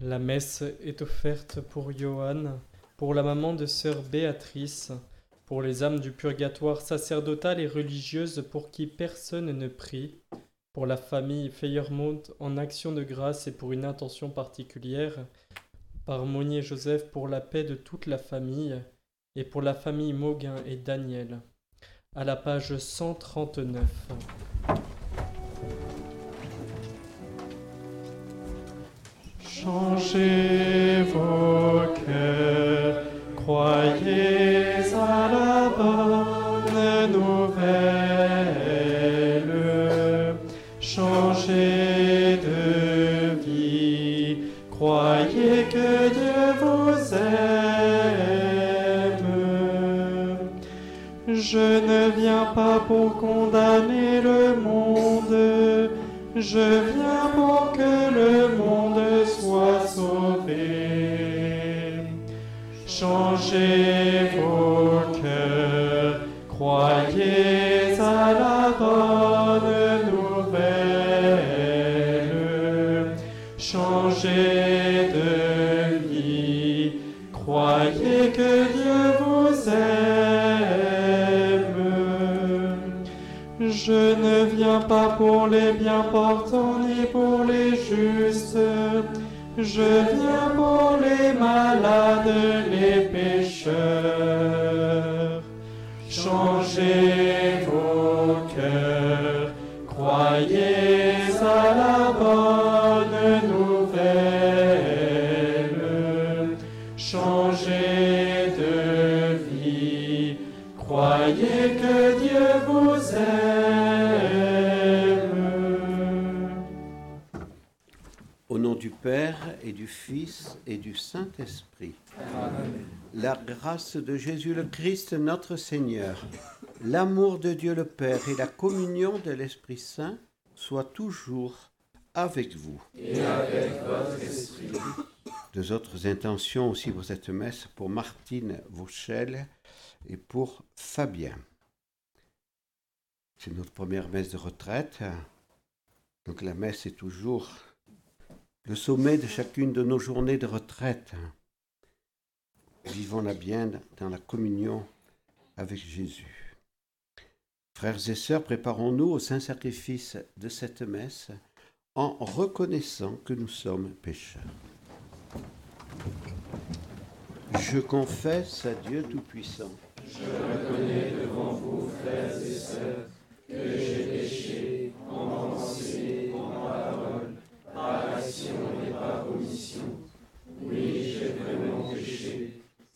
La messe est offerte pour Johann, pour la maman de sœur Béatrice, pour les âmes du purgatoire sacerdotal et religieuse pour qui personne ne prie, pour la famille Feyermont en action de grâce et pour une intention particulière, par Monnier Joseph pour la paix de toute la famille, et pour la famille Mauguin et Daniel. À la page 139. Shin. Du Fils et du Saint-Esprit. La grâce de Jésus le Christ notre Seigneur, l'amour de Dieu le Père et la communion de l'Esprit Saint soient toujours avec vous. Et avec votre esprit. Deux autres intentions aussi pour cette messe, pour Martine Vauchel et pour Fabien. C'est notre première messe de retraite. Donc la messe est toujours le sommet de chacune de nos journées de retraite. Vivons-la bien dans la communion avec Jésus. Frères et sœurs, préparons-nous au saint sacrifice de cette messe en reconnaissant que nous sommes pécheurs. Je confesse à Dieu Tout-Puissant. Je reconnais devant vous, frères et sœurs, que j'ai péché en pensée,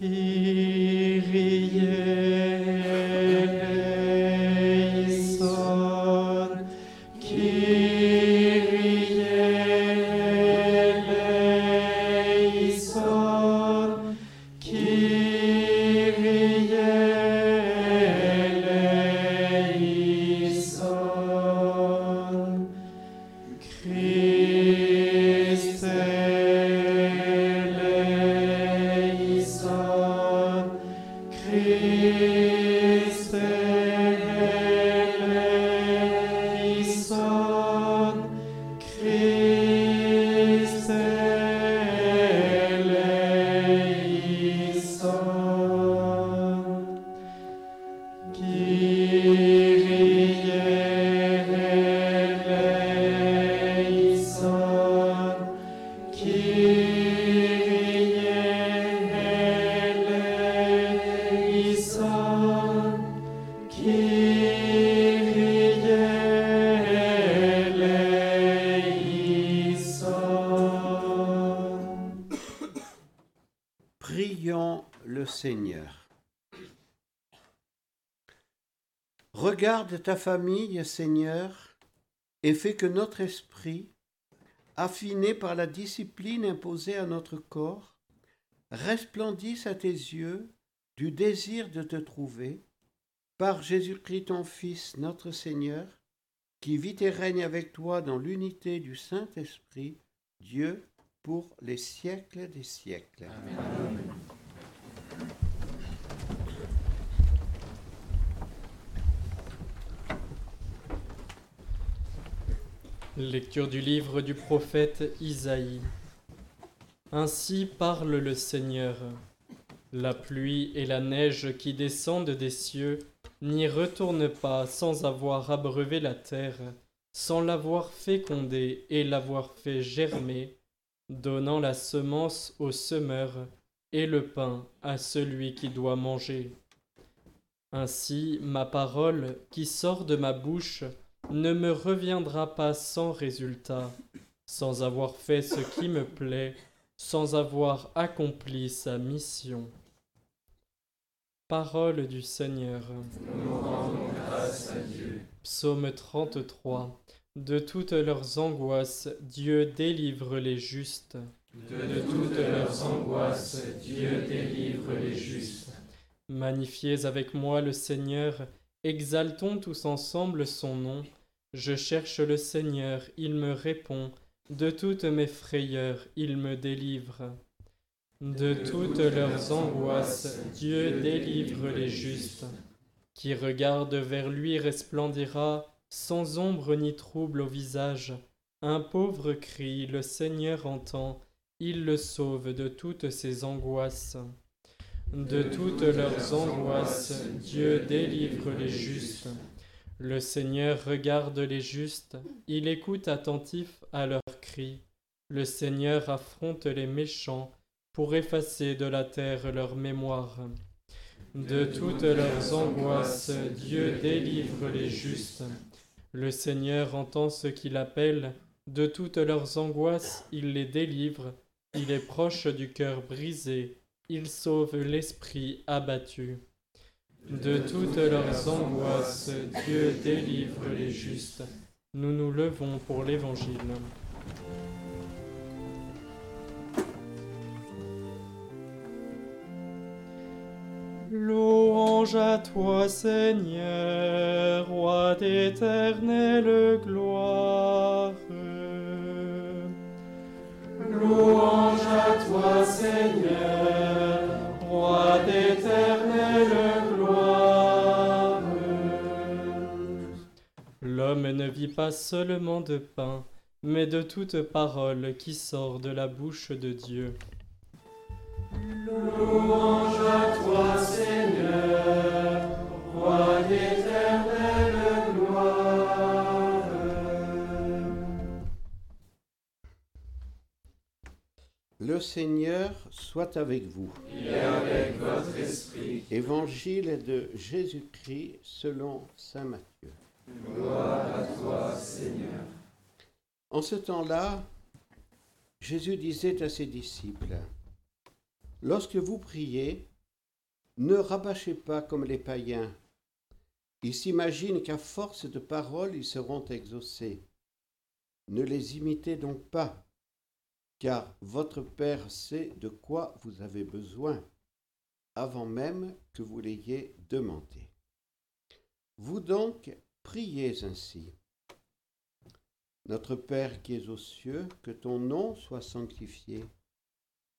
He Regarde ta famille, Seigneur, et fais que notre esprit, affinés par la discipline imposée à notre corps, resplendissent à tes yeux du désir de te trouver, par Jésus-Christ ton Fils, notre Seigneur, qui vit et règne avec toi dans l'unité du Saint-Esprit, Dieu, pour les siècles des siècles. Amen. Lecture du livre du prophète Isaïe. Ainsi parle le Seigneur. La pluie et la neige qui descendent des cieux n'y retournent pas sans avoir abreuvé la terre, sans l'avoir fécondée et l'avoir fait germer, donnant la semence au semeur et le pain à celui qui doit manger. Ainsi ma parole qui sort de ma bouche ne me reviendra pas sans résultat, sans avoir fait ce qui me plaît, sans avoir accompli sa mission. Parole du Seigneur. Nous rendons grâce à Dieu. Psaume 33. De toutes leurs angoisses, Dieu délivre les justes. De, toutes leurs angoisses, Dieu délivre les justes. Magnifiez avec moi le Seigneur, exaltons tous ensemble son nom. Je cherche le Seigneur, il me répond, de toutes mes frayeurs, il me délivre. De toutes leurs angoisses, Dieu délivre les justes. Qui regarde vers lui resplendira, sans ombre ni trouble au visage. Un pauvre crie, le Seigneur entend, il le sauve de toutes ses angoisses. De toutes leurs angoisses, Dieu délivre les justes. Le Seigneur regarde les justes, il écoute attentif à leurs cris. Le Seigneur affronte les méchants pour effacer de la terre leur mémoire. De toutes leurs angoisses, Dieu délivre les justes. Le Seigneur entend ce qu'il appelle, de toutes leurs angoisses, il les délivre, il est proche du cœur brisé, il sauve l'esprit abattu. De toutes leurs angoisses, Dieu délivre les justes. Nous nous levons pour l'Évangile. Louange à toi, Seigneur, roi d'éternelle gloire. Louange à toi, Seigneur, roi d'éternelle gloire. L'homme ne vit pas seulement de pain, mais de toute parole qui sort de la bouche de Dieu. Louange à toi, Seigneur, roi d'éternelle gloire. Le Seigneur soit avec vous. Et avec votre esprit. Évangile de Jésus-Christ selon Saint Matthieu. Gloire. En ce temps-là, Jésus disait à ses disciples, Lorsque vous priez, ne rabâchez pas comme les païens. Ils s'imaginent qu'à force de paroles, ils seront exaucés. Ne les imitez donc pas, car votre Père sait de quoi vous avez besoin, avant même que vous l'ayez demandé. Vous donc priez ainsi. Notre Père qui es aux cieux, que ton nom soit sanctifié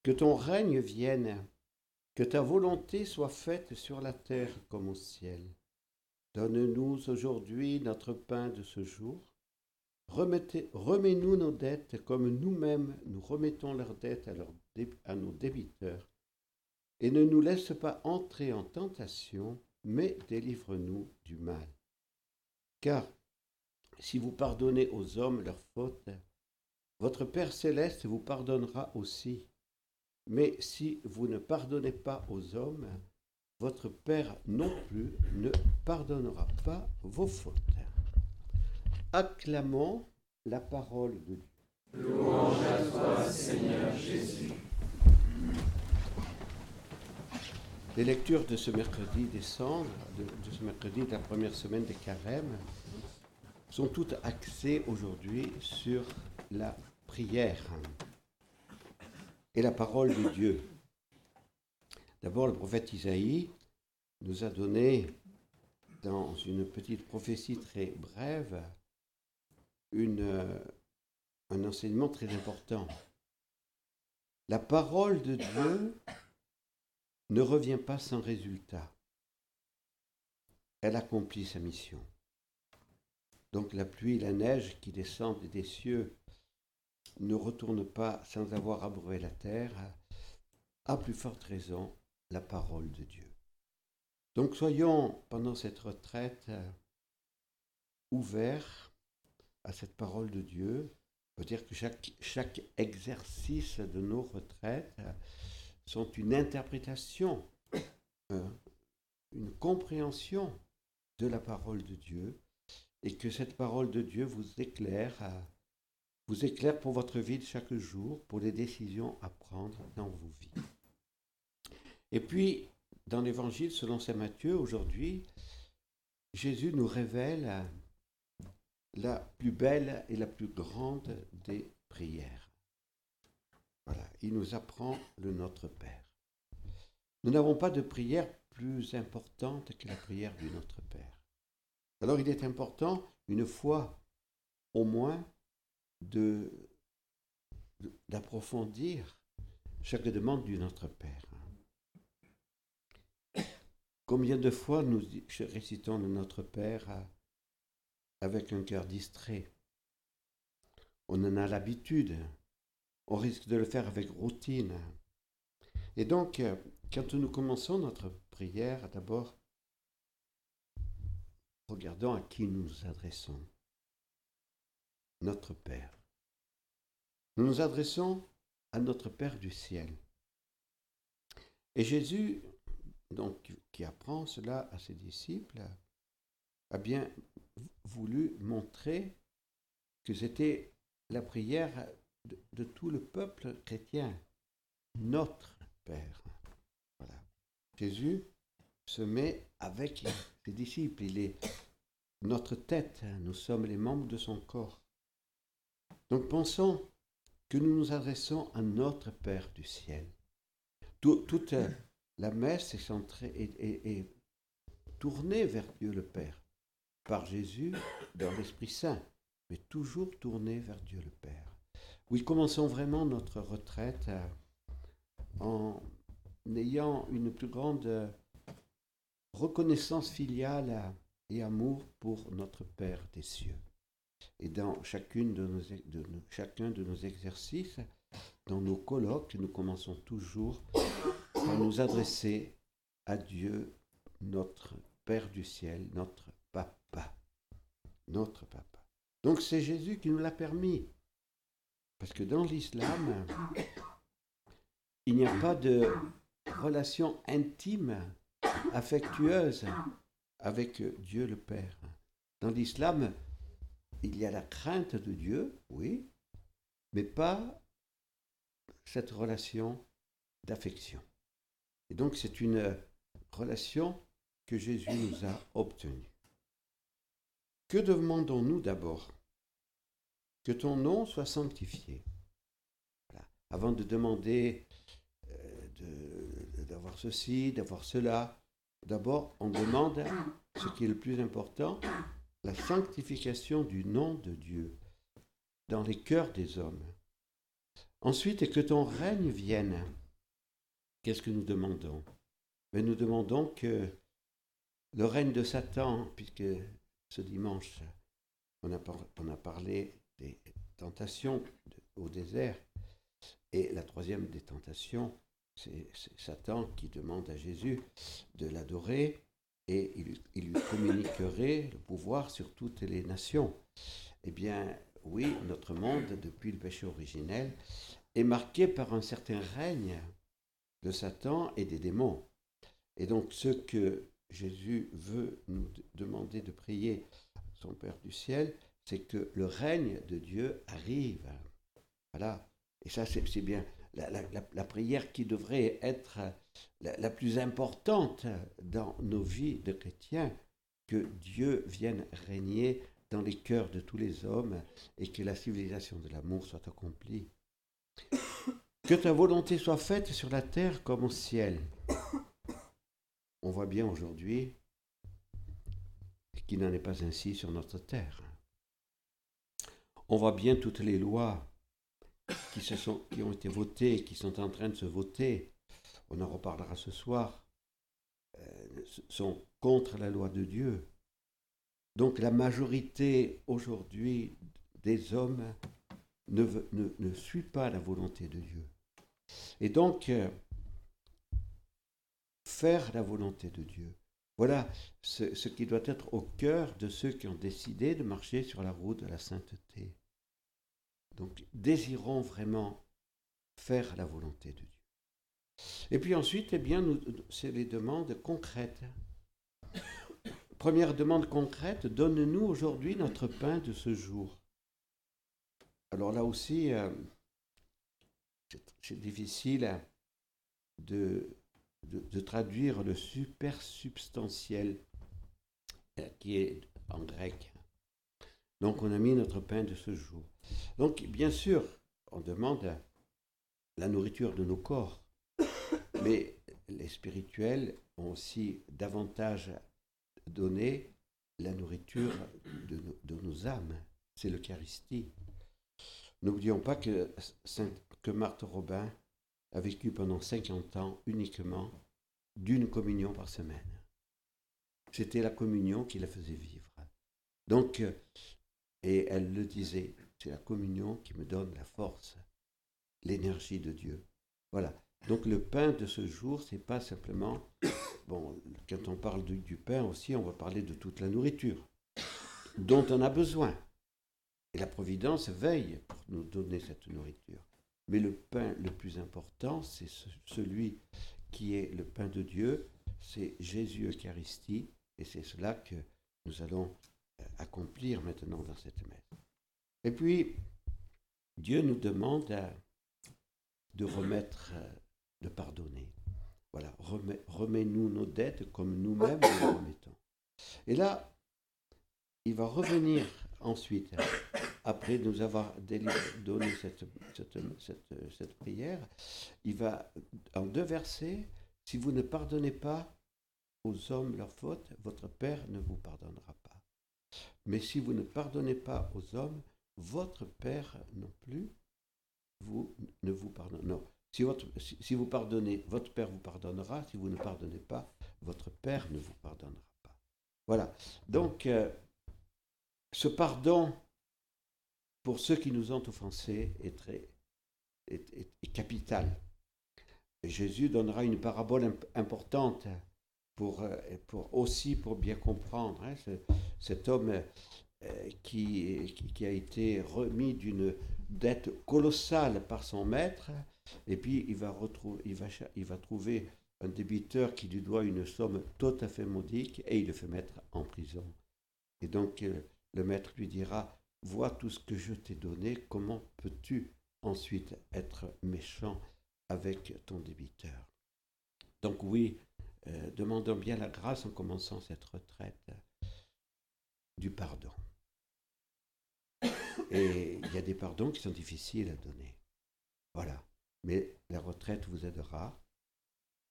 que ton règne vienne, que ta volonté soit faite sur la terre comme au ciel. Donne-nous aujourd'hui notre pain de ce jour. Remets-nous nos dettes comme nous-mêmes nous remettons leurs dettes à, nos débiteurs. Et ne nous laisse pas entrer en tentation, mais délivre-nous du mal. Car si vous pardonnez aux hommes leurs fautes, votre Père céleste vous pardonnera aussi. Mais si vous ne pardonnez pas aux hommes, votre Père non plus ne pardonnera pas vos fautes. Acclamons la parole de Dieu. Louange à toi, Seigneur Jésus. Les lectures de ce mercredi décembre, de, ce mercredi de la première semaine des carèmes, sont toutes axées aujourd'hui sur la prière et la parole de Dieu. D'abord, le prophète Isaïe nous a donné, dans une petite prophétie très brève, une, un enseignement très important. La parole de Dieu ne revient pas sans résultat. Elle accomplit sa mission. Donc la pluie et la neige qui descendent des cieux ne retournent pas sans avoir abreuvé la terre, à plus forte raison la parole de Dieu. Donc soyons pendant cette retraite ouverts à cette parole de Dieu. On peut dire que chaque, chaque exercice de nos retraites sont une interprétation, euh, une compréhension de la parole de Dieu et que cette parole de Dieu vous éclaire, vous éclaire pour votre vie de chaque jour, pour les décisions à prendre dans vos vies. Et puis, dans l'évangile selon saint Matthieu, aujourd'hui, Jésus nous révèle la plus belle et la plus grande des prières. Voilà, il nous apprend le Notre Père. Nous n'avons pas de prière plus importante que la prière du Notre Père. Alors il est important, une fois au moins, de, d'approfondir chaque demande du Notre Père. Combien de fois nous récitons le Notre Père avec un cœur distrait? On en a l'habitude, on risque de le faire avec routine. Et donc, quand nous commençons notre prière, d'abord, regardons à qui nous nous adressons. Notre Père. Nous nous adressons à notre Père du ciel. Et Jésus, donc, qui apprend cela à ses disciples, a bien voulu montrer que c'était la prière de, tout le peuple chrétien, notre Père. Jésus se met avec ses disciples. Il est notre tête, nous sommes les membres de son corps. Donc pensons que nous nous adressons à notre Père du ciel. toute la messe est, centrée, et tournée vers Dieu le Père, par Jésus dans l'Esprit Saint, mais toujours tournée vers Dieu le Père. Oui, commençons vraiment notre retraite euh, en ayant une plus grande reconnaissance filiale et amour pour notre Père des cieux. Et dans chacun de nos exercices, dans nos colloques, nous commençons toujours par nous adresser à Dieu, notre Père du ciel, notre Papa. Notre Papa. Donc c'est Jésus qui nous l'a permis. Parce que dans l'islam, il n'y a pas de relation intime affectueuse avec Dieu le Père. Dans l'islam, il y a la crainte de Dieu, oui, mais pas cette relation d'affection. Et donc c'est une relation que Jésus nous a obtenue. Que demandons-nous d'abord? Que ton nom soit sanctifié. Avant de demander d'avoir ceci, d'avoir cela. D'abord, on demande ce qui est le plus important, la sanctification du nom de Dieu dans les cœurs des hommes. Ensuite, et que ton règne vienne. Qu'est-ce que nous demandons? Nous demandons que le règne de Satan, puisque ce dimanche, on a parlé des tentations au désert, et la troisième des tentations, c'est Satan qui demande à Jésus de l'adorer et il, lui communiquerait le pouvoir sur toutes les nations. Eh bien, oui, notre monde, depuis le péché originel, est marqué par un certain règne de Satan et des démons. Et donc, ce que Jésus veut nous demander de prier son Père du ciel, c'est que le règne de Dieu arrive. Voilà. Et ça, c'est bien la, prière qui devrait être la, plus importante dans nos vies de chrétiens, que Dieu vienne régner dans les cœurs de tous les hommes et que la civilisation de l'amour soit accomplie. Que ta volonté soit faite sur la terre comme au ciel. On voit bien aujourd'hui qu'il n'en est pas ainsi sur notre terre. On voit bien toutes les lois qui, ont été votées, qui sont en train de se voter, on en reparlera ce soir, euh, sont contre la loi de Dieu. Donc la majorité aujourd'hui des hommes ne, ne, suit pas la volonté de Dieu. Et donc, euh, faire la volonté de Dieu, voilà ce, qui doit être au cœur de ceux qui ont décidé de marcher sur la route de la sainteté. Donc, désirons vraiment faire la volonté de Dieu. Et puis ensuite, eh bien, c'est les demandes concrètes. Première demande concrète, donne-nous aujourd'hui notre pain de ce jour. Alors là aussi, euh, c'est difficile de, de, traduire le super substantiel euh, qui est en grec. Donc on a mis notre pain de ce jour. Donc bien sûr, on demande la nourriture de nos corps, mais les spirituels ont aussi davantage donné la nourriture de, nos âmes. C'est l'Eucharistie. N'oublions pas que, que Marthe Robin a vécu pendant 50 ans uniquement d'une communion par semaine. C'était la communion qui la faisait vivre. Donc, et elle le disait, c'est la communion qui me donne la force, l'énergie de Dieu. Voilà. Donc le pain de ce jour, c'est pas simplement, bon, quand on parle du pain aussi, on va parler de toute la nourriture dont on a besoin. Et la Providence veille pour nous donner cette nourriture. Mais le pain le plus important, c'est celui qui est le pain de Dieu, c'est Jésus Eucharistie, et c'est cela que nous allons accomplir maintenant dans cette messe. Et puis, Dieu nous demande de remettre, de pardonner. Voilà, remets-nous nos dettes comme nous-mêmes nous remettons. Et là, il va revenir ensuite, après nous avoir donné cette, cette, cette, prière, il va, en deux versets, si vous ne pardonnez pas aux hommes leurs fautes, votre Père ne vous pardonnera pas. Mais si vous ne pardonnez pas aux hommes, votre Père non plus vous ne vous pardonne. Non. Si, vous pardonnez, votre Père vous pardonnera. Si vous ne pardonnez pas, votre Père ne vous pardonnera pas. Voilà. Donc, euh, ce pardon pour ceux qui nous ont offensés est, capital. Jésus donnera une parabole importante pour, euh, pour aussi pour bien comprendre. Hein, cet homme euh, qui, qui, a été remis d'une dette colossale par son maître, et puis il va, retrouver, il va, il va trouver un débiteur qui lui doit une somme tout à fait modique, et il le fait mettre en prison. Et donc euh, le maître lui dira, vois tout ce que je t'ai donné, comment peux-tu ensuite être méchant avec ton débiteur? Donc oui, euh, demandons bien la grâce en commençant cette retraite du pardon. Et il y a des pardons qui sont difficiles à donner. Voilà. Mais la retraite vous aidera,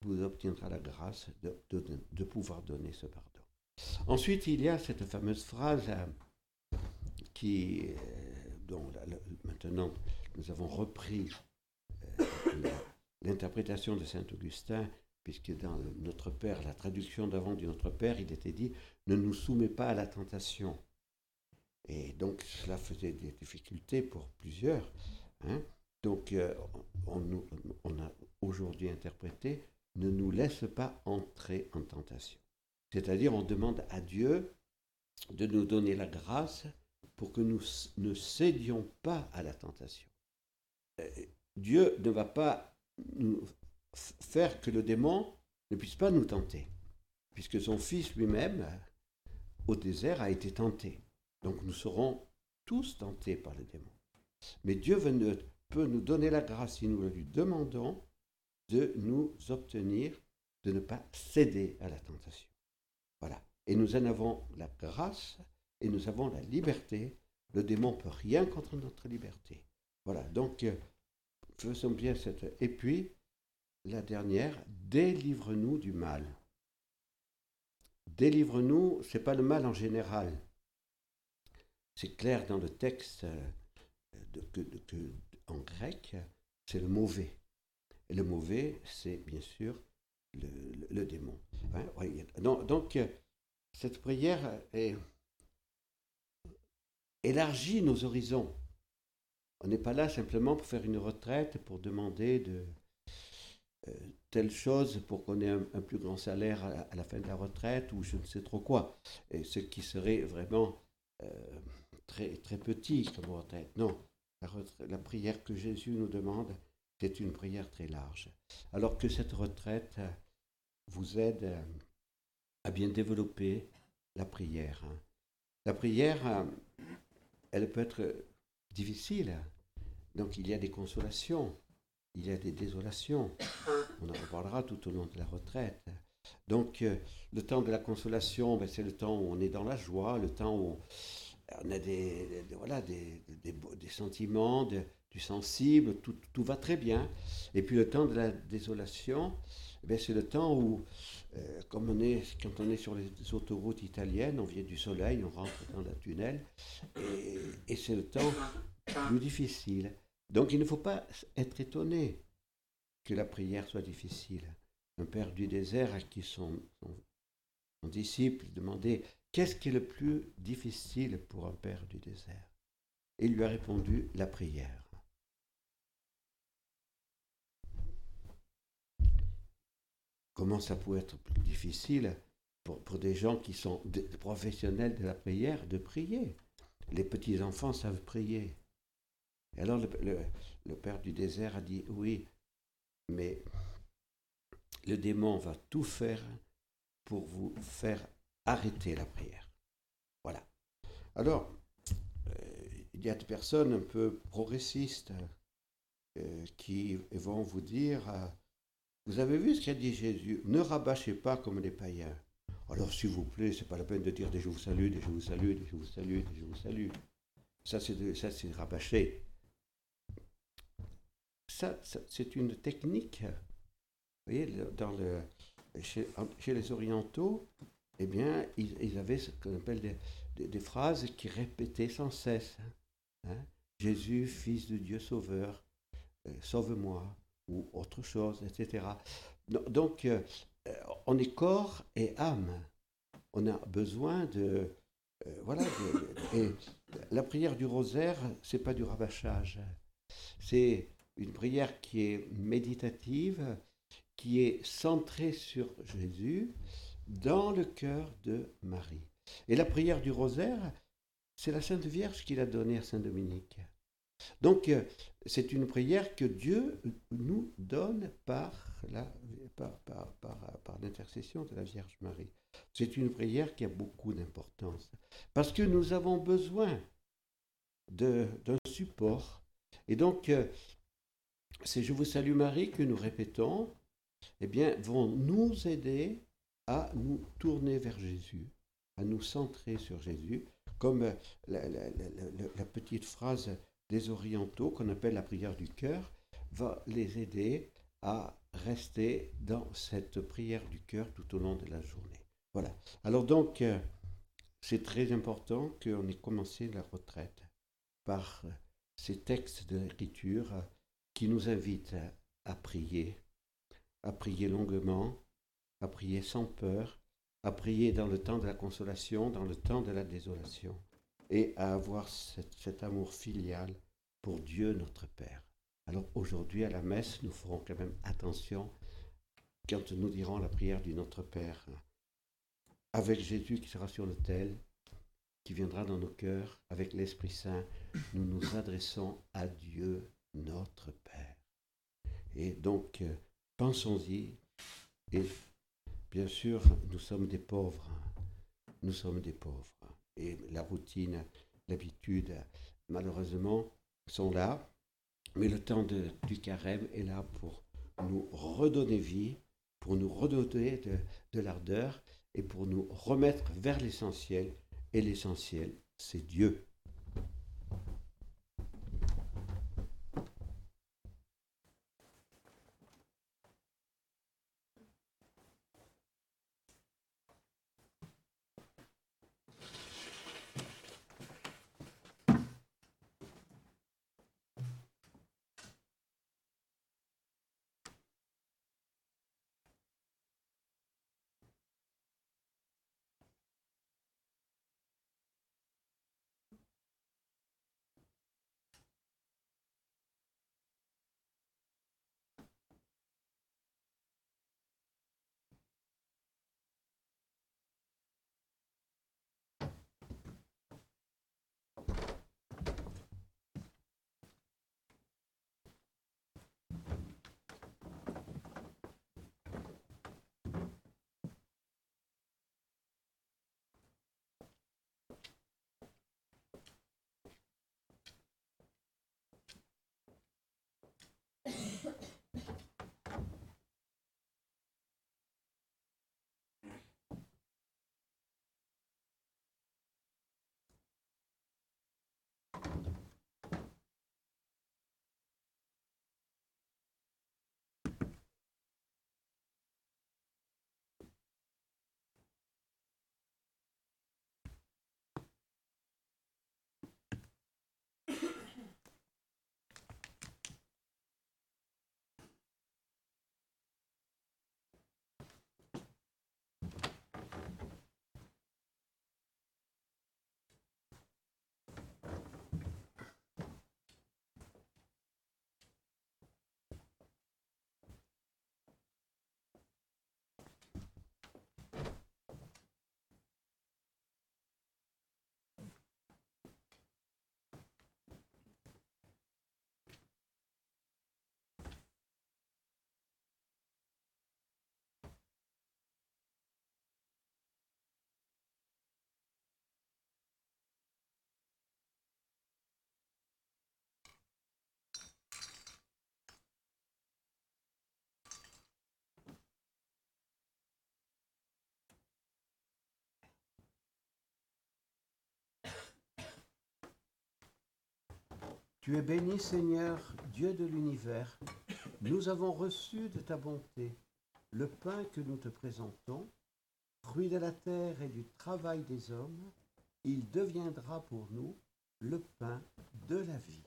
vous obtiendra la grâce de, de, pouvoir donner ce pardon. Ensuite, il y a cette fameuse phrase euh, qui, euh, dont maintenant nous avons repris l'interprétation de Saint Augustin puisque dans Notre Père, la traduction d'avant du Notre Père, il était dit Ne nous soumets pas à la tentation. Et donc cela faisait des difficultés pour plusieurs. Hein. Donc euh, on, on, a aujourd'hui interprété Ne nous laisse pas entrer en tentation. C'est-à-dire on demande à Dieu de nous donner la grâce pour que nous ne cédions pas à la tentation. Euh, Dieu ne va pas nous faire que le démon ne puisse pas nous tenter, puisque son Fils lui-même, au désert, a été tenté. Donc nous serons tous tentés par le démon. Mais Dieu peut nous donner la grâce, si nous le lui demandons, de nous obtenir de ne pas céder à la tentation. Voilà. Et nous en avons la grâce et nous avons la liberté. Le démon peut rien contre notre liberté. Voilà, donc euh, faisons bien cette... Et puis, la dernière, délivre-nous du mal. Délivre-nous, c'est pas le mal en général. C'est clair dans le texte euh, en grec, c'est le mauvais. Et le mauvais, c'est bien sûr le, démon. Hein, donc, euh, cette prière élargit nos horizons. On n'est pas là simplement pour faire une retraite, pour demander de telle chose pour qu'on ait un, plus grand salaire à, la fin de la retraite ou je ne sais trop quoi. Et ce qui serait vraiment euh, très, très petit comme retraite. Non, la, la prière que Jésus nous demande, c'est une prière très large. Alors que cette retraite vous aide à bien développer la prière. Hein. La prière, elle peut être difficile. Donc il y a des consolations, il y a des désolations. On en reparlera tout au long de la retraite. Donc euh, le temps de la consolation, ben, c'est le temps où on est dans la joie, le temps où on a des, voilà, des, des, sentiments, du sensible, tout, tout, va très bien. Et puis le temps de la désolation, ben, c'est le temps où, euh, comme on est, quand on est sur les autoroutes italiennes, on vient du soleil, on rentre dans le tunnel, et, et c'est le temps plus difficile. Donc il ne faut pas être étonné que la prière soit difficile. Un père du désert à qui son, disciple demandait Qu'est-ce qui est le plus difficile pour un père du désert? Et il lui a répondu La prière. Comment ça peut être plus difficile pour, des gens qui sont professionnels de la prière de prier? Les petits-enfants savent prier. Et alors le, père du désert a dit, oui, mais le démon va tout faire pour vous faire arrêter la prière. Voilà. Alors, euh, il y a des personnes un peu progressistes euh, qui vont vous dire, euh, vous avez vu ce qu'a dit Jésus, ne rabâchez pas comme les païens. Alors, s'il vous plaît, c'est pas la peine de dire des je vous salue, des je vous salue, des je vous salue, des je vous salue. Ça, c'est rabâcher ça, c'est une technique. Vous voyez, chez, les orientaux, eh bien, ils, avaient ce qu'on appelle des, phrases qui répétaient sans cesse. Hein. Jésus, Fils de Dieu Sauveur, euh, sauve-moi, ou autre chose, etc. Donc, euh, on est corps et âme. On a besoin de... Euh, voilà. la prière du rosaire, c'est pas du rabâchage. C'est une prière qui est méditative, qui est centrée sur Jésus dans le cœur de Marie. Et la prière du rosaire, c'est la Sainte Vierge qui l'a donnée à Saint Dominique. Donc, euh, c'est une prière que Dieu nous donne par, par l'intercession de la Vierge Marie. C'est une prière qui a beaucoup d'importance. Parce que nous avons besoin d'un support. Et donc, euh, ces Je vous salue Marie que nous répétons, eh bien, vont nous aider à nous tourner vers Jésus, à nous centrer sur Jésus, comme la, petite phrase des orientaux qu'on appelle la prière du cœur, va les aider à rester dans cette prière du cœur tout au long de la journée. Voilà. Alors donc, euh, c'est très important qu'on ait commencé la retraite par ces textes de l'écriture qui nous invite à prier, à prier longuement, à prier sans peur, à prier dans le temps de la consolation, dans le temps de la désolation, et à avoir cet, amour filial pour Dieu notre Père. Alors aujourd'hui à la messe, nous ferons quand même attention quand nous dirons la prière du Notre Père, avec Jésus qui sera sur l'autel, qui viendra dans nos cœurs, avec l'Esprit Saint, nous nous adressons à Dieu notre Père. Et donc, euh, pensons-y. Et bien sûr, nous sommes des pauvres. Nous sommes des pauvres. Et la routine, l'habitude, malheureusement, sont là. Mais le temps du carême est là pour nous redonner vie, pour nous redonner de, de l'ardeur et pour nous remettre vers l'essentiel Et l'essentiel, c'est Dieu. Tu es béni Seigneur, Dieu de l'univers. Nous avons reçu de ta bonté le pain que nous te présentons, fruit de la terre et du travail des hommes. Il deviendra pour nous le pain de la vie.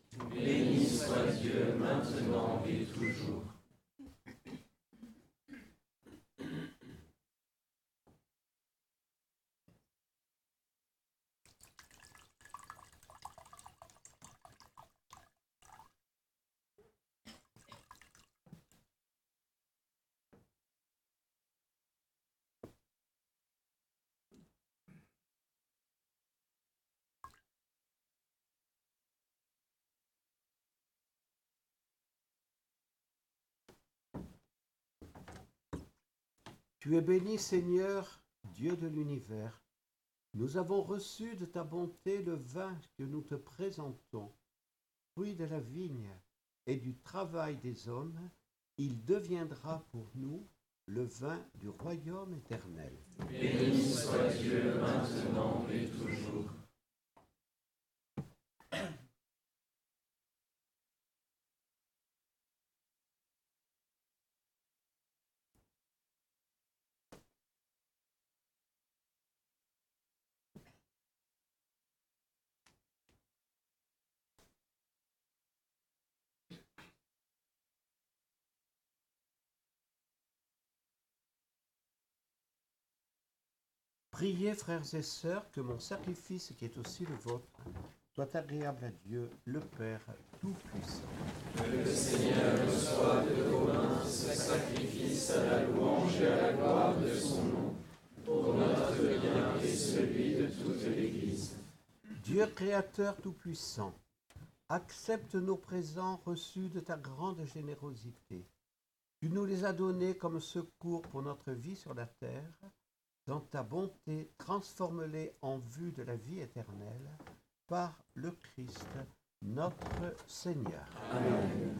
Tu es béni Seigneur, Dieu de l'univers. Nous avons reçu de ta bonté le vin que nous te présentons, fruit de la vigne et du travail des hommes. Il deviendra pour nous le vin du royaume éternel. Béni soit Dieu maintenant et toujours. Priez, frères et sœurs, que mon sacrifice, qui est aussi le vôtre, soit agréable à Dieu, le Père Tout-Puissant. Que le Seigneur reçoive de vos mains ce sacrifice à la louange et à la gloire de son nom, pour notre bien et celui de toute l'Église. Dieu Créateur Tout-Puissant, accepte nos présents reçus de ta grande générosité. Tu nous les as donnés comme secours pour notre vie sur la terre. Dans ta bonté, transforme-les en vue de la vie éternelle par le Christ, notre Seigneur. Amen.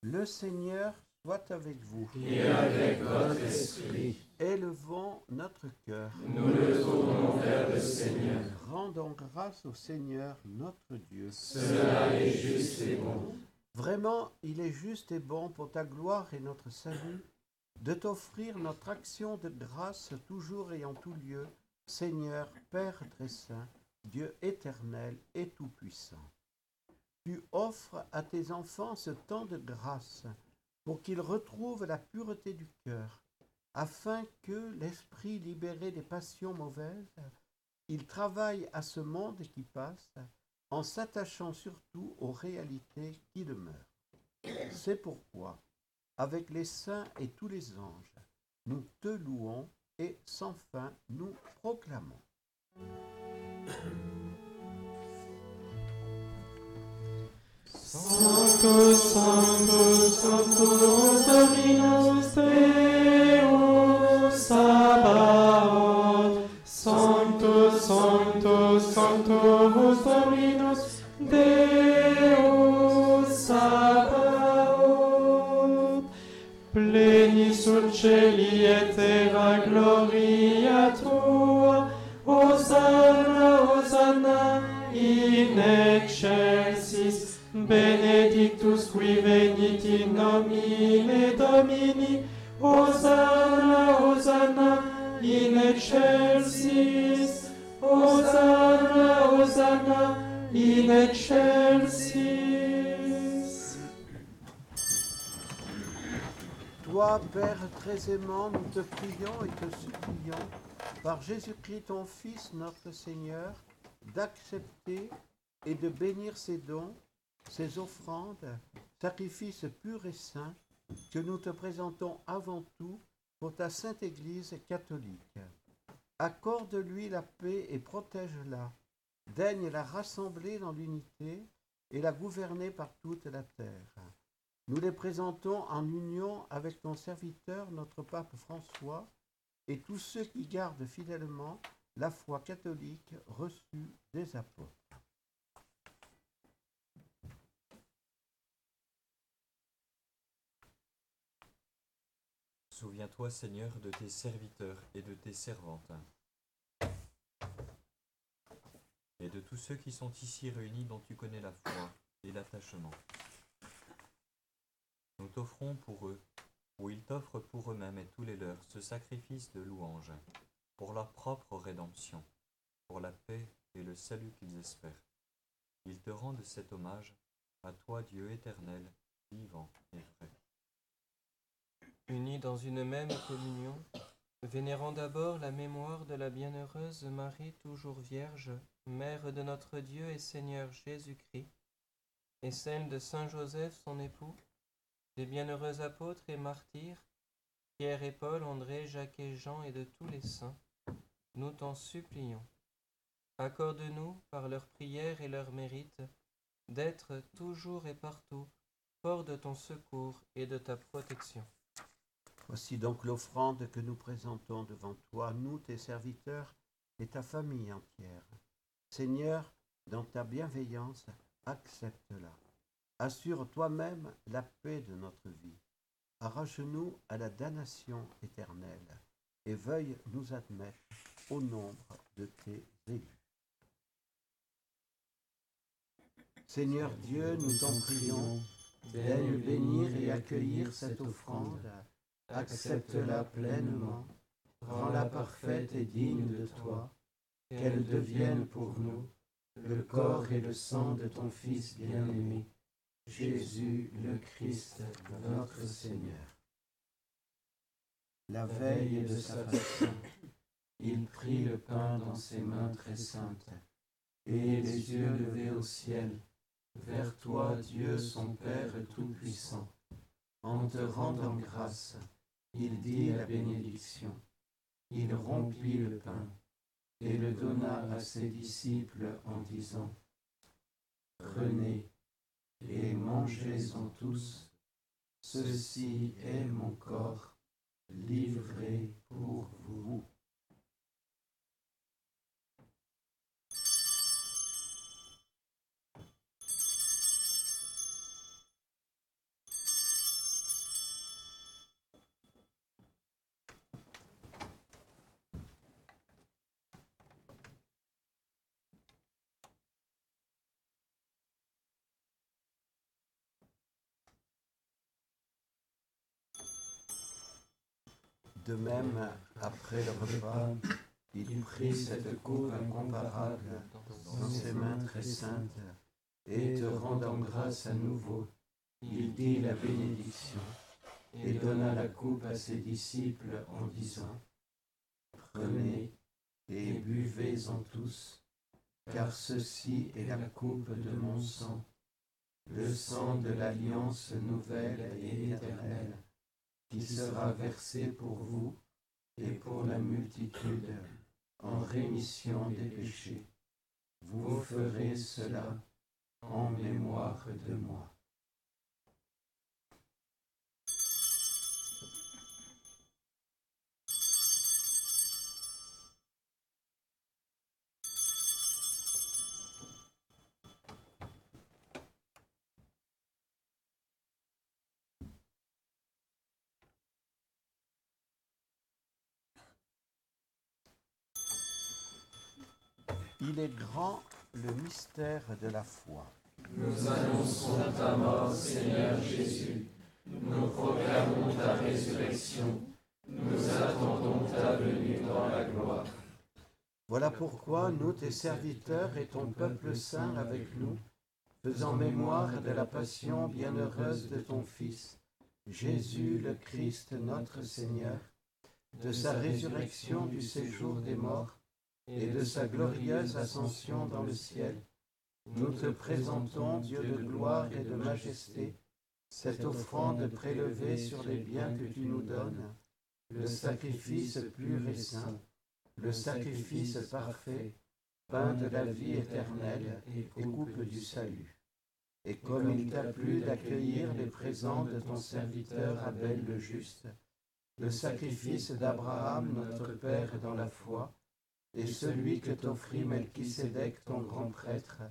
Le Seigneur soit avec vous. Et avec votre esprit. Élevons notre cœur. Nous le tournons vers le Seigneur. Rendons grâce au Seigneur notre Dieu. Cela est juste et bon. Vraiment, il est juste et bon pour ta gloire et notre salut de t'offrir notre action de grâce toujours et en tout lieu, Seigneur, Père très saint, Dieu éternel et tout-puissant. Tu offres à tes enfants ce temps de grâce pour qu'ils retrouvent la pureté du cœur, afin que l'esprit libéré des passions mauvaises, il travaille à ce monde qui passe, en s'attachant surtout aux réalités qui demeurent. C'est pourquoi, avec les saints et tous les anges, nous te louons et sans fin nous proclamons. Nous te prions et te supplions, par Jésus-Christ ton Fils, notre Seigneur, d'accepter et de bénir ces dons, ces offrandes, sacrifices purs et saints, que nous te présentons avant tout pour ta sainte Église catholique. Accorde-lui la paix et protège-la. Daigne la rassembler dans l'unité et la gouverner par toute la terre. Nous les présentons en union avec ton serviteur, notre pape François, et tous ceux qui gardent fidèlement la foi catholique reçue des apôtres. Souviens-toi, Seigneur, de tes serviteurs et de tes servantes, et de tous ceux qui sont ici réunis dont tu connais la foi et l'attachement. T'offrons pour eux, ou ils t'offrent pour eux-mêmes et tous les leurs, ce sacrifice de louange, pour leur propre rédemption, pour la paix et le salut qu'ils espèrent. Ils te rendent cet hommage, à toi Dieu éternel, vivant et vrai. Unis dans une même communion, vénérant d'abord la mémoire de la bienheureuse Marie toujours vierge, mère de notre Dieu et Seigneur Jésus-Christ, et celle de Saint Joseph son époux, des bienheureux apôtres et martyrs, Pierre et Paul, André, Jacques et Jean et de tous les saints, nous t'en supplions. Accorde-nous, par leurs prières et leurs mérites, d'être toujours et partout fort de ton secours et de ta protection. Voici donc l'offrande que nous présentons devant toi, nous, tes serviteurs, et ta famille entière. Seigneur, dans ta bienveillance, accepte-la. Assure toi-même la paix de notre vie. Arrache-nous à la damnation éternelle et veuille nous admettre au nombre de tes élus. Seigneur Dieu, nous t'en prions, daigne bénir et accueillir cette offrande. accepte-la pleinement, rends-la parfaite et digne de toi, qu'elle devienne pour nous le corps et le sang de ton Fils bien-aimé, Jésus le Christ, notre Seigneur. La veille de sa passion, il prit le pain dans ses mains très saintes, et les yeux levés au ciel, vers toi, Dieu son Père Tout-Puissant, en te rendant grâce, il dit la bénédiction. Il rompit le pain et le donna à ses disciples en disant, Prenez et mangez-en tous, ceci est mon corps livré pour vous. De même, après le repas, il prit cette coupe incomparable dans ses mains très saintes, et te rendant grâce à nouveau, il dit la bénédiction, et donna la coupe à ses disciples en disant, Prenez et buvez-en tous, car ceci est la coupe de mon sang, le sang de l'alliance nouvelle et éternelle, qui sera versé pour vous et pour la multitude en rémission des péchés. Vous ferez cela en mémoire de moi. Il est grand le mystère de la foi. Nous annonçons ta mort, Seigneur Jésus. Nous proclamons ta résurrection. Nous attendons ta venue dans la gloire. Voilà pourquoi nous, tes serviteurs et ton peuple saint avec nous, faisant mémoire de la passion bienheureuse de ton Fils, Jésus le Christ notre Seigneur, de sa résurrection du séjour des morts et de sa glorieuse ascension dans le ciel, nous te présentons, Dieu de gloire et de majesté, cette offrande prélevée sur les biens que tu nous donnes, le sacrifice pur et saint, le sacrifice parfait, pain de la vie éternelle et coupe du salut. Et comme il t'a plu d'accueillir les présents de ton serviteur Abel le juste, le sacrifice d'Abraham notre Père dans la foi, et celui que t'offrit Melchisédek ton grand prêtre,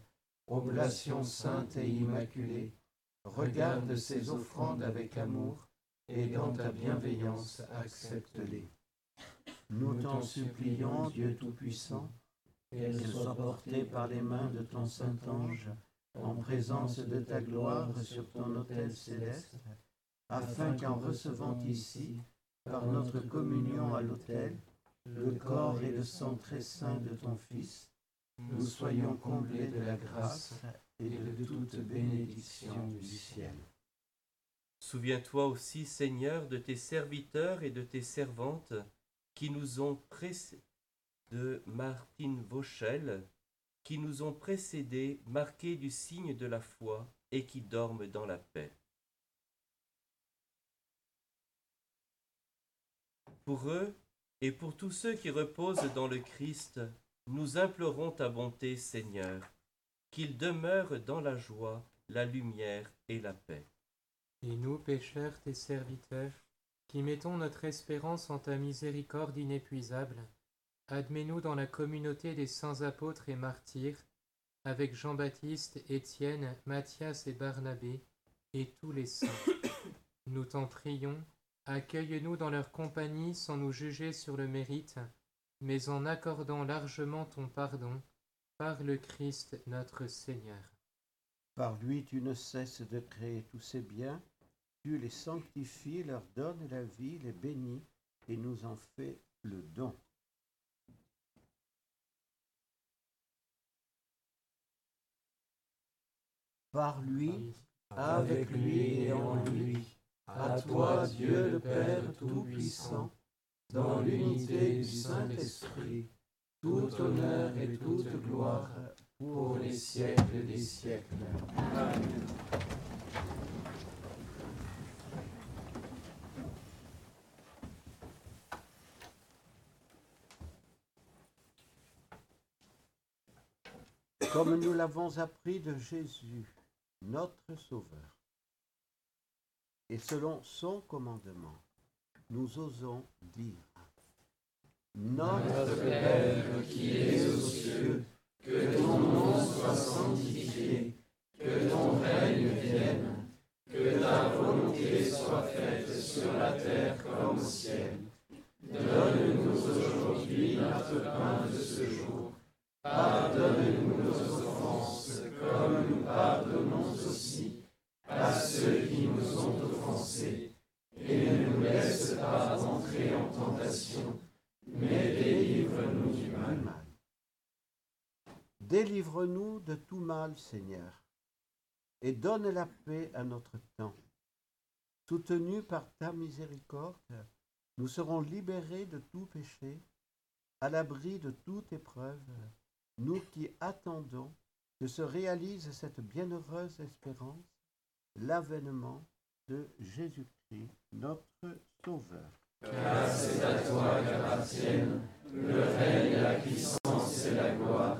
oblation sainte et immaculée, regarde ces offrandes avec amour, et dans ta bienveillance accepte-les. Nous t'en supplions, Dieu Tout-Puissant, qu'elles soient portées par les mains de ton Saint-Ange en présence de ta gloire sur ton autel céleste, afin qu'en recevant ici, par notre communion à l'autel, le corps et le sang très saint de ton Fils, nous soyons comblés de la grâce et de toute bénédiction du ciel. Souviens-toi aussi, Seigneur, de tes serviteurs et de tes servantes qui nous ont précédés, de Martine Vauchel, qui nous ont précédés, marqués du signe de la foi et qui dorment dans la paix. Pour eux et pour tous ceux qui reposent dans le Christ, nous implorons ta bonté, Seigneur, qu'ils demeurent dans la joie, la lumière et la paix. Et nous, pécheurs, tes serviteurs, qui mettons notre espérance en ta miséricorde inépuisable, admets-nous dans la communauté des saints apôtres et martyrs, avec Jean-Baptiste, Étienne, Matthias et Barnabé, et tous les saints. Nous t'en prions, accueille-nous dans leur compagnie sans nous juger sur le mérite, mais en accordant largement ton pardon, par le Christ notre Seigneur. Par lui, tu ne cesses de créer tous ces biens, tu les sanctifies, leur donnes la vie, les bénis, et nous en fais le don. Par lui, avec lui et en lui, à toi, Dieu le Père Tout-Puissant, dans l'unité du Saint-Esprit, tout honneur et toute gloire pour les siècles des siècles. Amen. Comme nous l'avons appris de Jésus, notre Sauveur, et selon son commandement, nous osons dire Notre Père qui es aux cieux, que ton nom soit sanctifié, que ton règne vienne, que ta volonté soit faite sur la terre comme au ciel. Donne-nous aujourd'hui notre pain de ce jour. Pardonne-nous nos Délivre-nous de tout mal, Seigneur, et donne la paix à notre temps. Soutenus par ta miséricorde, nous serons libérés de tout péché, à l'abri de toute épreuve, nous qui attendons que se réalise cette bienheureuse espérance, l'avènement de Jésus-Christ, notre Sauveur. Car c'est à toi le règne, la puissance et la gloire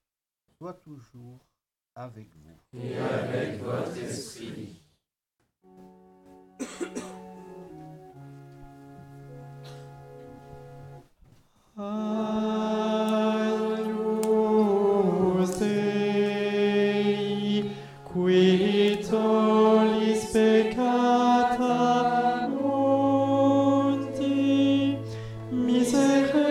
soit toujours avec vous. Et avec votre esprit. Agnus Dei, qui tollis peccata mundi, miserere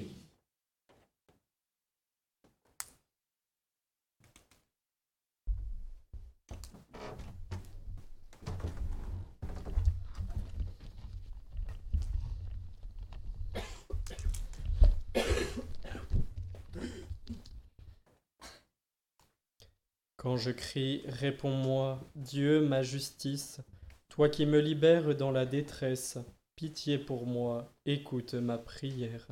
Quand je crie, réponds-moi, Dieu, ma justice, toi qui me libères dans la détresse, pitié pour moi, écoute ma prière.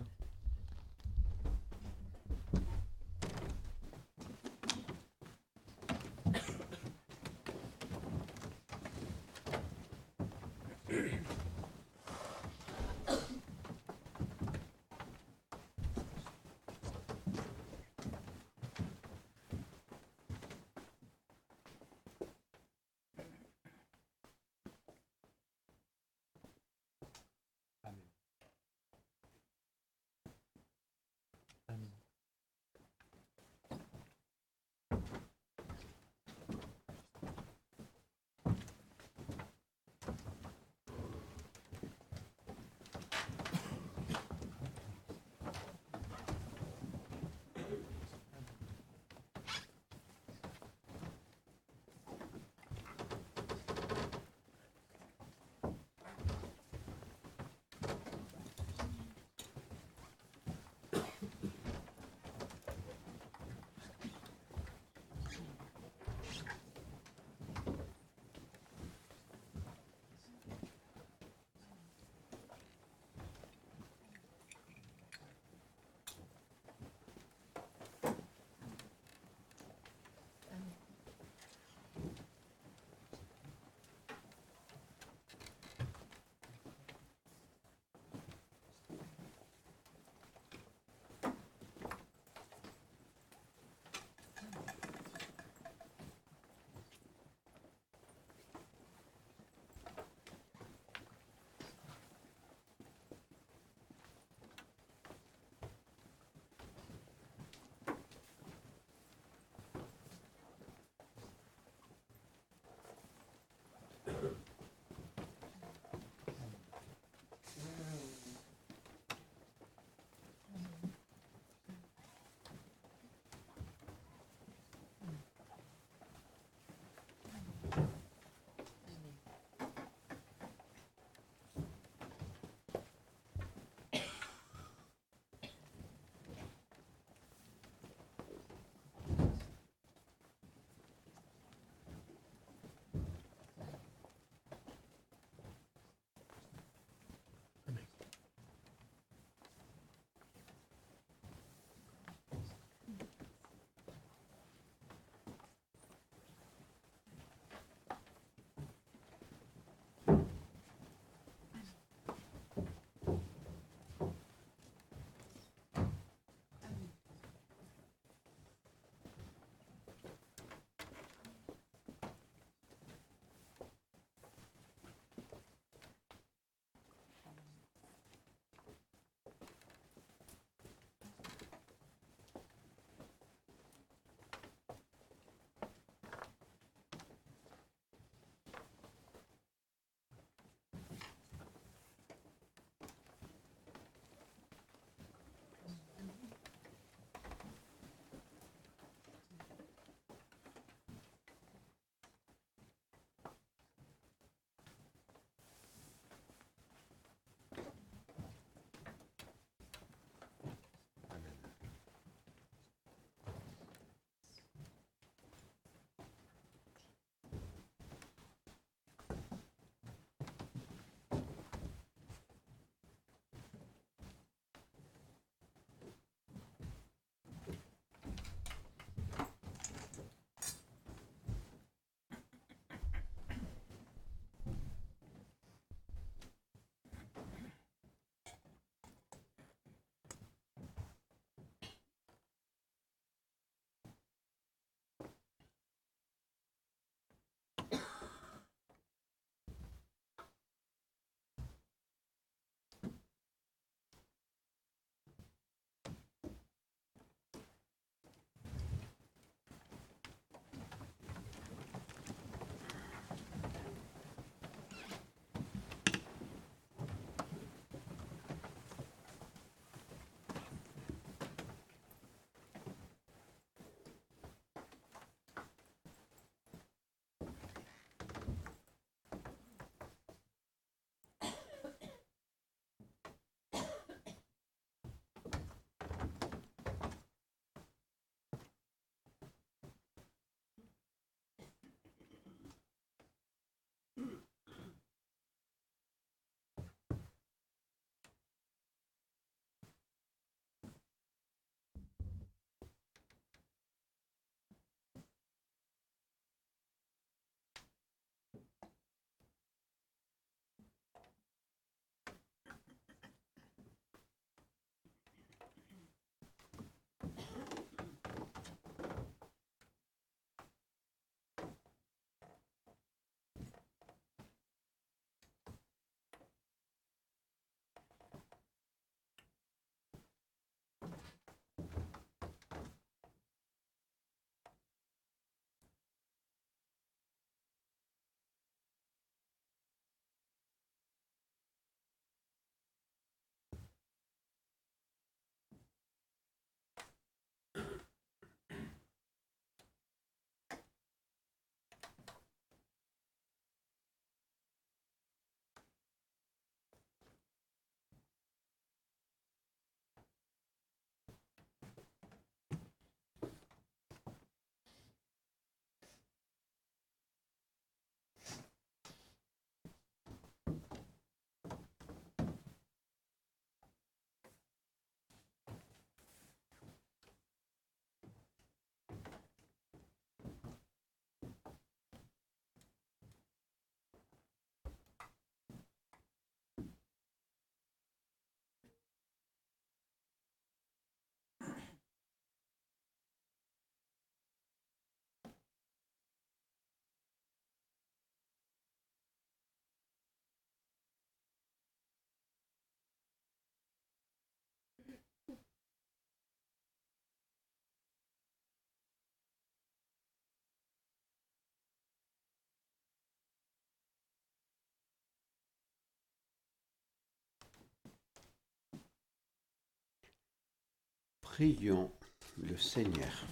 Prions le Seigneur.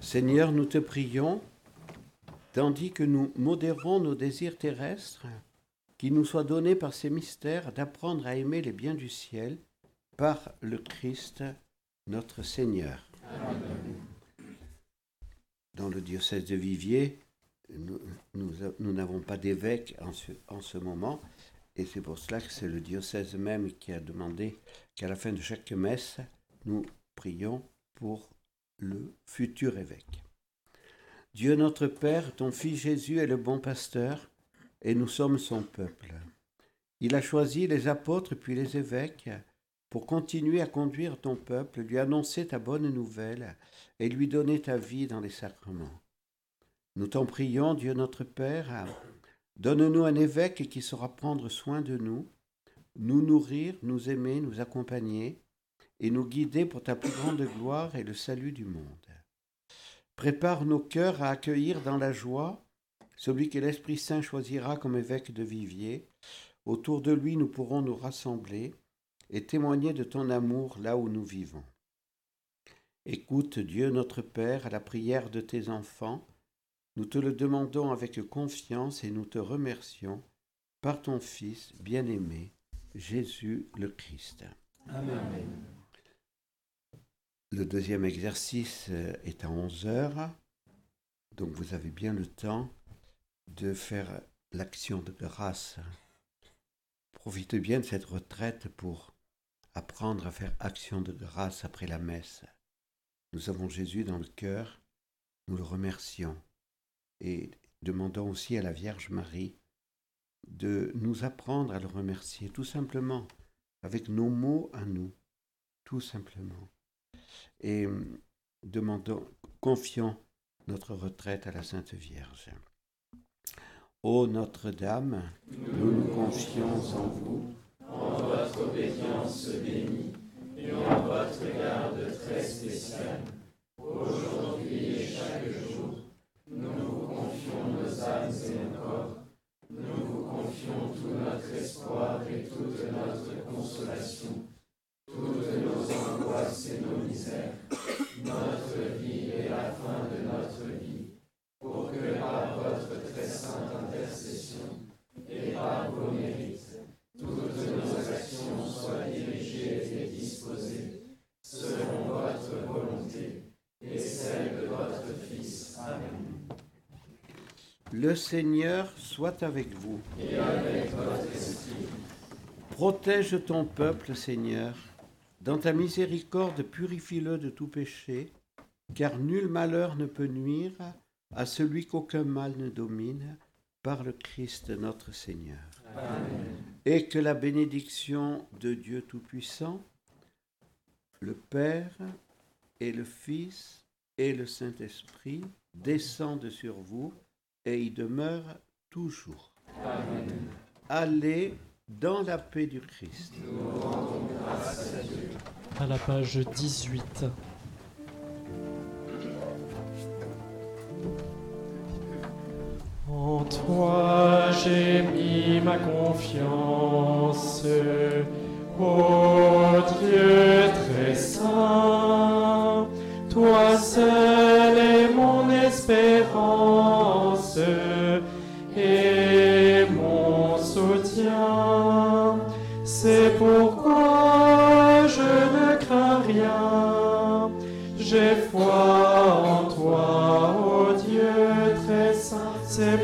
Seigneur, nous te prions, tandis que nous modérons nos désirs terrestres, qu'il nous soit donné par ces mystères d'apprendre à aimer les biens du ciel par le Christ notre Seigneur. Dans le diocèse de Viviers, nous n'avons pas d'évêque en ce, en ce moment, et c'est pour cela que c'est le diocèse même qui a demandé qu'à la fin de chaque messe, nous prions pour le futur évêque. Dieu notre Père, ton Fils Jésus est le bon pasteur, et nous sommes son peuple. Il a choisi les apôtres puis les évêques pour continuer à conduire ton peuple, lui annoncer ta bonne nouvelle et lui donner ta vie dans les sacrements. Nous t'en prions, Dieu notre Père, donne-nous un évêque qui saura prendre soin de nous, nous nourrir, nous aimer, nous accompagner et nous guider pour ta plus grande gloire et le salut du monde. Prépare nos cœurs à accueillir dans la joie celui que l'Esprit Saint choisira comme évêque de Vivier. Autour de lui, nous pourrons nous rassembler et témoigner de ton amour là où nous vivons. Écoute Dieu notre Père à la prière de tes enfants. Nous te le demandons avec confiance et nous te remercions par ton Fils bien-aimé, Jésus le Christ. Amen. Le deuxième exercice euh, est à 11 heures, donc vous avez bien le temps de faire l'action de grâce. Profitez bien de cette retraite pour apprendre à faire action de grâce après la messe. Nous avons Jésus dans le cœur, nous le remercions et demandons aussi à la Vierge Marie de nous apprendre à le remercier tout simplement, avec nos mots à nous, tout simplement. Et hum, demandons, confions notre retraite à la Sainte Vierge. Ô Notre-Dame, nous nous confions en vous en votre obédience bénie et en votre garde très spéciale. Aujourd'hui et chaque jour, et. Nous vous confions tout notre espoir et toute notre consolation, toutes nos angoisses et nos misères, notre vie et la fin de notre vie, pour que par votre très sainte intercession et par vos mérites, toutes nos actions soient dirigées et disposées selon votre volonté et celle de votre Fils. Amen. Le Seigneur soit avec vous. Et avec votre esprit. Protège ton peuple, Seigneur. Dans ta miséricorde, purifie-le de tout péché, car nul malheur ne peut nuire à celui qu'aucun mal ne domine, par le Christ notre Seigneur. Amen et que la bénédiction de Dieu Tout-Puissant, le Père et le Fils et le Saint-Esprit descendent sur vous et y demeurent toujours. Amen. Allez dans la paix du Christ. Nous rendons grâce à Dieu. À la page 18. En toi j'ai mis ma confiance, ô Dieu très saint, toi seul est mon espérance et mon soutien. C'est pourquoi je ne crains rien, j'ai foi en toi c'est pour